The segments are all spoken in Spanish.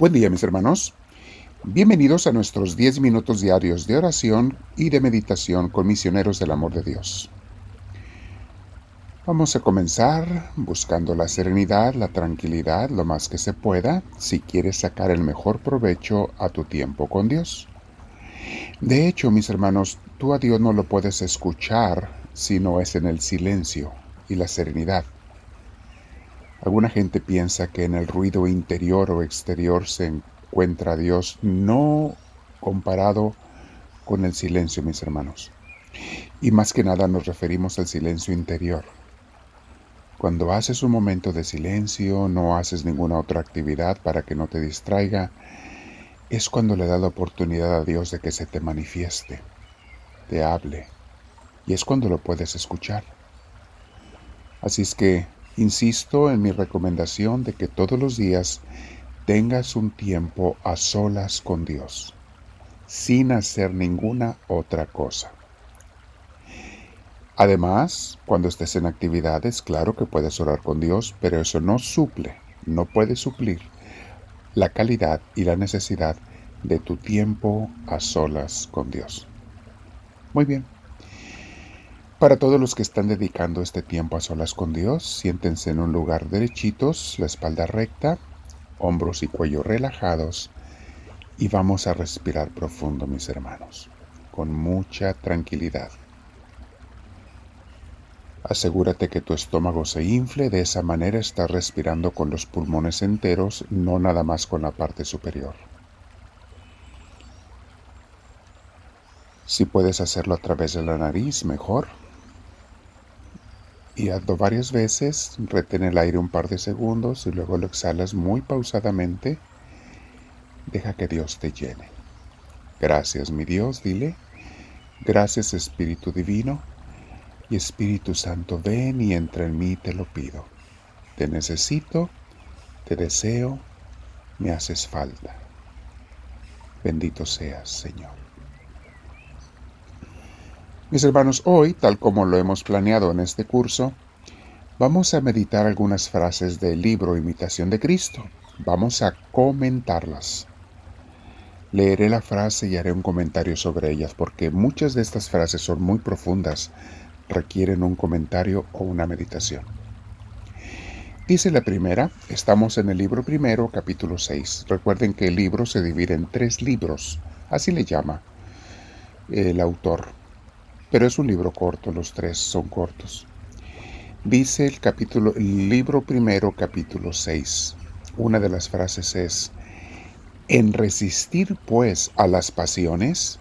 Buen día mis hermanos. Bienvenidos a nuestros 10 minutos diarios de oración y de meditación con misioneros del amor de Dios. Vamos a comenzar buscando la serenidad, la tranquilidad, lo más que se pueda, si quieres sacar el mejor provecho a tu tiempo con Dios. De hecho, mis hermanos, tú a Dios no lo puedes escuchar si no es en el silencio y la serenidad. Alguna gente piensa que en el ruido interior o exterior se encuentra Dios, no comparado con el silencio, mis hermanos. Y más que nada nos referimos al silencio interior. Cuando haces un momento de silencio, no haces ninguna otra actividad para que no te distraiga, es cuando le da la oportunidad a Dios de que se te manifieste, te hable, y es cuando lo puedes escuchar. Así es que Insisto en mi recomendación de que todos los días tengas un tiempo a solas con Dios, sin hacer ninguna otra cosa. Además, cuando estés en actividades, claro que puedes orar con Dios, pero eso no suple, no puede suplir la calidad y la necesidad de tu tiempo a solas con Dios. Muy bien. Para todos los que están dedicando este tiempo a solas con Dios, siéntense en un lugar derechitos, la espalda recta, hombros y cuello relajados y vamos a respirar profundo, mis hermanos, con mucha tranquilidad. Asegúrate que tu estómago se infle, de esa manera estás respirando con los pulmones enteros, no nada más con la parte superior. Si puedes hacerlo a través de la nariz, mejor y hazlo varias veces, retén el aire un par de segundos y luego lo exhalas muy pausadamente. Deja que Dios te llene. Gracias mi Dios, dile. Gracias Espíritu Divino y Espíritu Santo, ven y entra en mí, te lo pido. Te necesito, te deseo, me haces falta. Bendito seas, Señor. Mis hermanos, hoy, tal como lo hemos planeado en este curso, vamos a meditar algunas frases del libro Imitación de Cristo. Vamos a comentarlas. Leeré la frase y haré un comentario sobre ellas porque muchas de estas frases son muy profundas, requieren un comentario o una meditación. Dice la primera, estamos en el libro primero, capítulo 6. Recuerden que el libro se divide en tres libros, así le llama el autor. Pero es un libro corto, los tres son cortos. Dice el capítulo, el libro primero, capítulo 6. Una de las frases es, en resistir pues a las pasiones,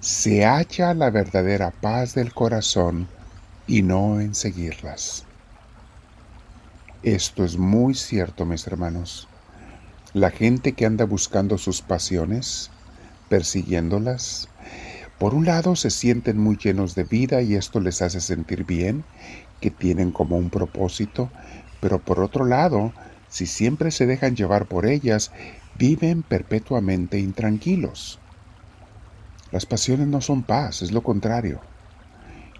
se halla la verdadera paz del corazón y no en seguirlas. Esto es muy cierto, mis hermanos. La gente que anda buscando sus pasiones, persiguiéndolas, por un lado se sienten muy llenos de vida y esto les hace sentir bien, que tienen como un propósito, pero por otro lado, si siempre se dejan llevar por ellas, viven perpetuamente intranquilos. Las pasiones no son paz, es lo contrario.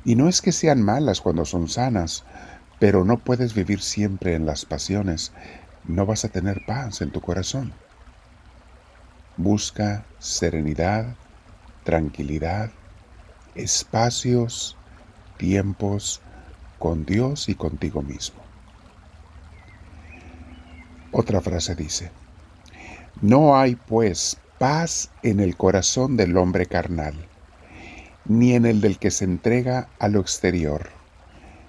Y no es que sean malas cuando son sanas, pero no puedes vivir siempre en las pasiones, no vas a tener paz en tu corazón. Busca serenidad, tranquilidad, espacios, tiempos con Dios y contigo mismo. Otra frase dice, no hay pues paz en el corazón del hombre carnal, ni en el del que se entrega a lo exterior,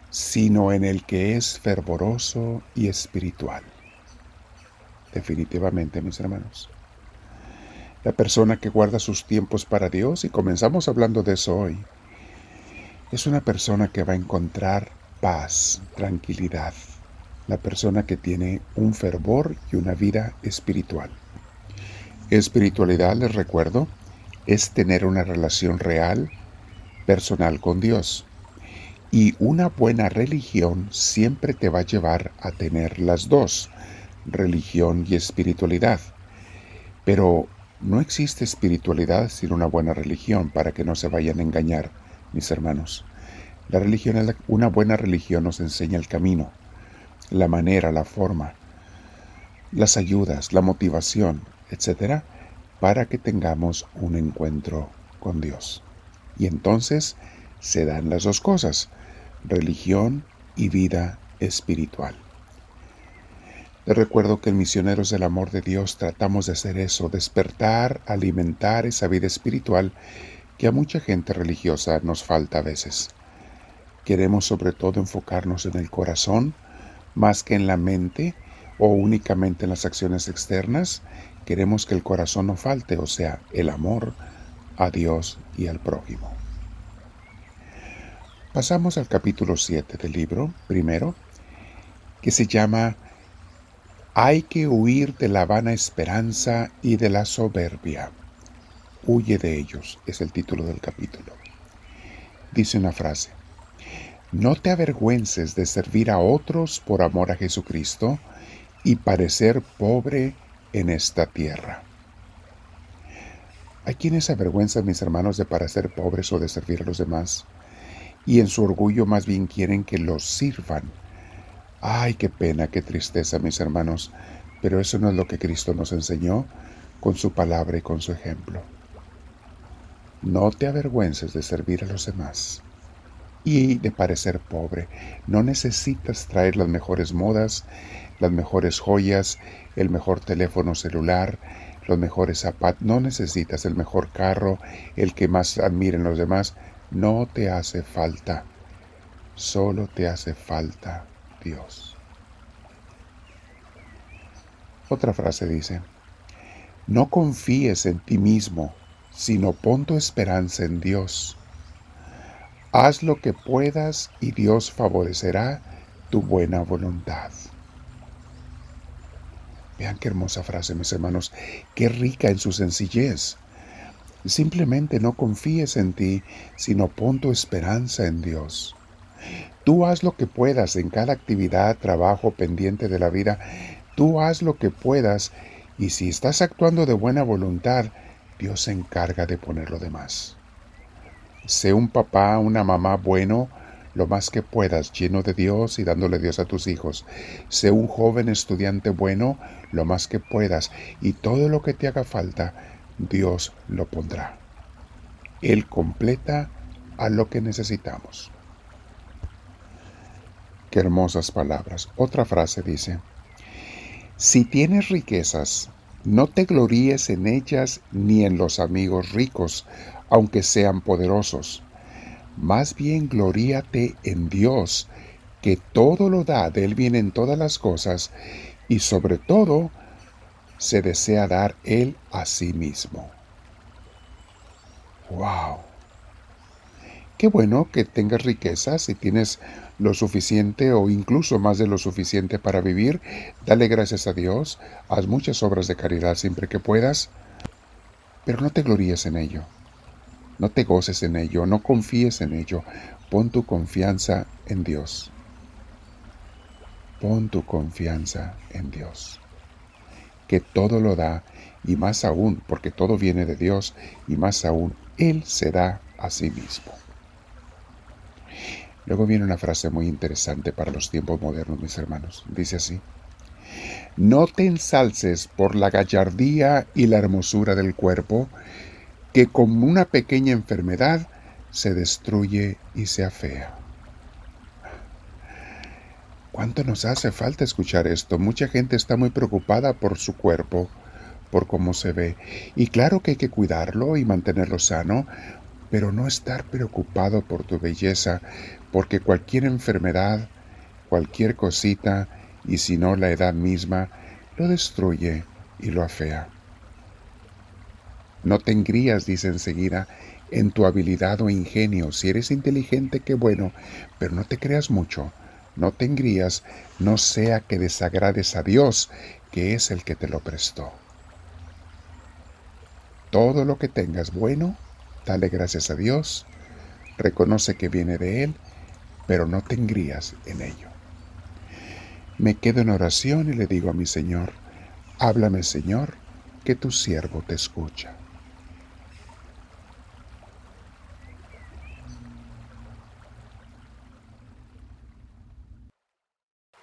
sino en el que es fervoroso y espiritual. Definitivamente, mis hermanos la persona que guarda sus tiempos para Dios, y comenzamos hablando de eso hoy, es una persona que va a encontrar paz, tranquilidad, la persona que tiene un fervor y una vida espiritual. Espiritualidad, les recuerdo, es tener una relación real, personal con Dios. Y una buena religión siempre te va a llevar a tener las dos, religión y espiritualidad. Pero no existe espiritualidad sin una buena religión para que no se vayan a engañar, mis hermanos. La religión, una buena religión nos enseña el camino, la manera, la forma, las ayudas, la motivación, etc., para que tengamos un encuentro con Dios. Y entonces se dan las dos cosas, religión y vida espiritual. Les recuerdo que en Misioneros del Amor de Dios tratamos de hacer eso, despertar, alimentar esa vida espiritual que a mucha gente religiosa nos falta a veces. Queremos sobre todo enfocarnos en el corazón más que en la mente o únicamente en las acciones externas. Queremos que el corazón no falte, o sea, el amor a Dios y al prójimo. Pasamos al capítulo 7 del libro, primero, que se llama Hay que huir de la vana esperanza y de la soberbia. Huye de ellos, es el título del capítulo. Dice una frase, no te avergüences de servir a otros por amor a Jesucristo y parecer pobre en esta tierra. Hay quienes avergüenzan, mis hermanos, de parecer pobres o de servir a los demás, y en su orgullo más bien quieren que los sirvan. Ay, qué pena, qué tristeza, mis hermanos, pero eso no es lo que Cristo nos enseñó con su palabra y con su ejemplo. No te avergüences de servir a los demás y de parecer pobre. No necesitas traer las mejores modas, las mejores joyas, el mejor teléfono celular, los mejores zapatos. No necesitas el mejor carro, el que más admiren los demás. No te hace falta. Solo te hace falta Dios. Otra frase dice, no confíes en ti mismo, sino pon tu esperanza en Dios Haz lo que puedas y Dios favorecerá tu buena voluntad. Vean qué hermosa frase, mis hermanos, qué rica en su sencillez. Simplemente no confíes en ti, sino pon tu esperanza en Dios. Tú haz lo que puedas en cada actividad, trabajo, pendiente de la vida. Tú haz lo que puedas y si estás actuando de buena voluntad, Dios se encarga de poner lo demás. Sé un papá, una mamá bueno lo más que puedas, lleno de Dios y dándole Dios a tus hijos. Sé un joven estudiante bueno lo más que puedas y todo lo que te haga falta, Dios lo pondrá. Él completa a lo que necesitamos. Qué hermosas palabras. Otra frase dice, si tienes riquezas, no te gloríes en ellas ni en los amigos ricos, aunque sean poderosos. Más bien gloríate en Dios, que todo lo da, de Él vienen todas las cosas, y sobre todo se desea dar Él a sí mismo. ¡Wow! Qué bueno que tengas riquezas y tienes lo suficiente o incluso más de lo suficiente para vivir. Dale gracias a Dios, haz muchas obras de caridad siempre que puedas, pero no te gloríes en ello. No te goces en ello, no confíes en ello. Pon tu confianza en Dios. Pon tu confianza en Dios. Que todo lo da y más aún, porque todo viene de Dios y más aún, Él se da a sí mismo. Luego viene una frase muy interesante para los tiempos modernos, mis hermanos. Dice así. No te ensalces por la gallardía y la hermosura del cuerpo, que como una pequeña enfermedad se destruye y se afea. ¿Cuánto nos hace falta escuchar esto? Mucha gente está muy preocupada por su cuerpo, por cómo se ve. Y claro que hay que cuidarlo y mantenerlo sano, pero no estar preocupado por tu belleza, porque cualquier enfermedad, cualquier cosita, y si no la edad misma, lo destruye y lo afea. No te engrías, dice enseguida, en tu habilidad o ingenio. Si eres inteligente, qué bueno, pero no te creas mucho. No te engrías, no sea que desagrades a Dios, que es el que te lo prestó. Todo lo que tengas bueno, dale gracias a Dios, reconoce que viene de Él, pero no te engrías en ello. Me quedo en oración y le digo a mi Señor, háblame Señor, que tu siervo te escucha.